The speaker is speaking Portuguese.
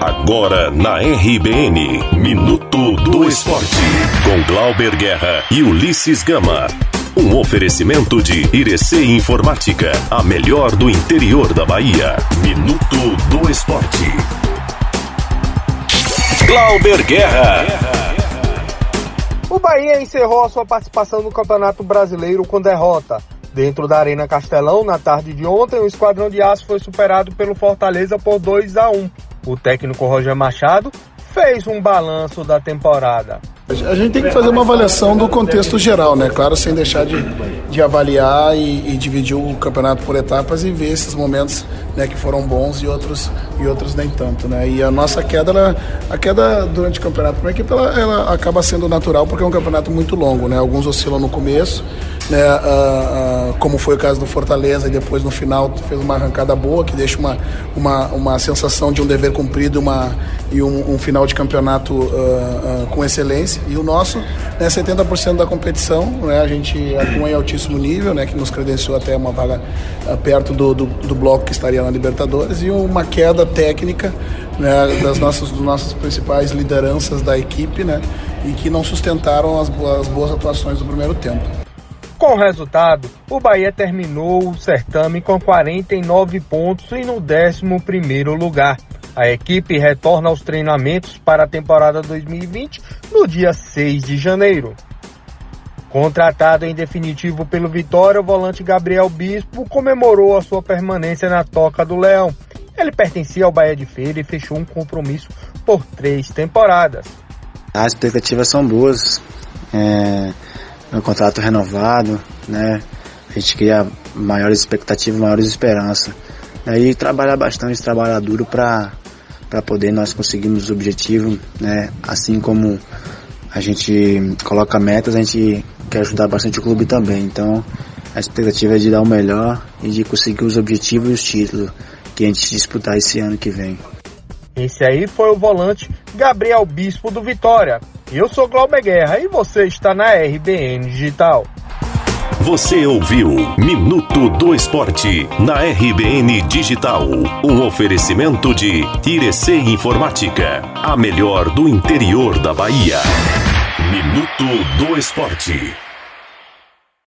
Agora na RBN, Minuto do Esporte, com Glauber Guerra e Ulisses Gama. Um oferecimento de Irecê Informática, a melhor do interior da Bahia. Minuto do Esporte. Glauber Guerra. O Bahia encerrou a sua participação no Campeonato Brasileiro com derrota. Dentro da Arena Castelão, na tarde de ontem, o Esquadrão de Aço foi superado pelo Fortaleza por 2 a 1. O técnico Roger Machado fez um balanço da temporada. A gente tem que fazer uma avaliação do contexto geral, né? Claro, sem deixar de, de avaliar e, e, dividir o campeonato por etapas e ver esses momentos né, que foram bons e outros, e outros nem tanto, né? E a nossa queda, ela, a queda durante o campeonato para a equipe, ela, ela, acaba sendo natural porque é um campeonato muito longo, né? Alguns oscilam no começo, né? Ah, ah, como foi o caso do Fortaleza e depois no final fez uma arrancada boa que deixa uma, uma, uma sensação de um dever cumprido uma, e um, um final de campeonato uh, com excelência e o nosso, né, 70% da competição, né, a gente atua em altíssimo nível, né, que nos credenciou até uma vaga uh, perto do, do, do, bloco que estaria na Libertadores, e uma queda técnica né, das nossas, das nossas principais lideranças da equipe, né, e que não sustentaram as, as boas atuações do primeiro tempo. Com o resultado, o Bahia terminou o certame com 49 pontos e no 11º lugar. A equipe retorna aos treinamentos para a temporada 2020 no dia 6 de janeiro. Contratado em definitivo pelo Vitória, o volante Gabriel Bispo comemorou a sua permanência na Toca do Leão. Ele pertencia ao Bahia de Feira e fechou um compromisso por três temporadas. As expectativas são boas. É, contrato renovado, né? A gente cria maiores expectativas, maiores esperanças. E trabalhar bastante, trabalhar duro para para poder nós conseguirmos os objetivos, né? Assim como a gente coloca metas, a gente quer ajudar bastante o clube também. Então, a expectativa é de dar o melhor e de conseguir os objetivos e os títulos que a gente disputar esse ano que vem. Esse aí foi o volante Gabriel Bispo do Vitória. Eu sou Glauber Guerra e você está na RBN Digital. Você ouviu Minuto do Esporte na RBN Digital. Um oferecimento de Irecê Informática, a melhor do interior da Bahia. Minuto do Esporte.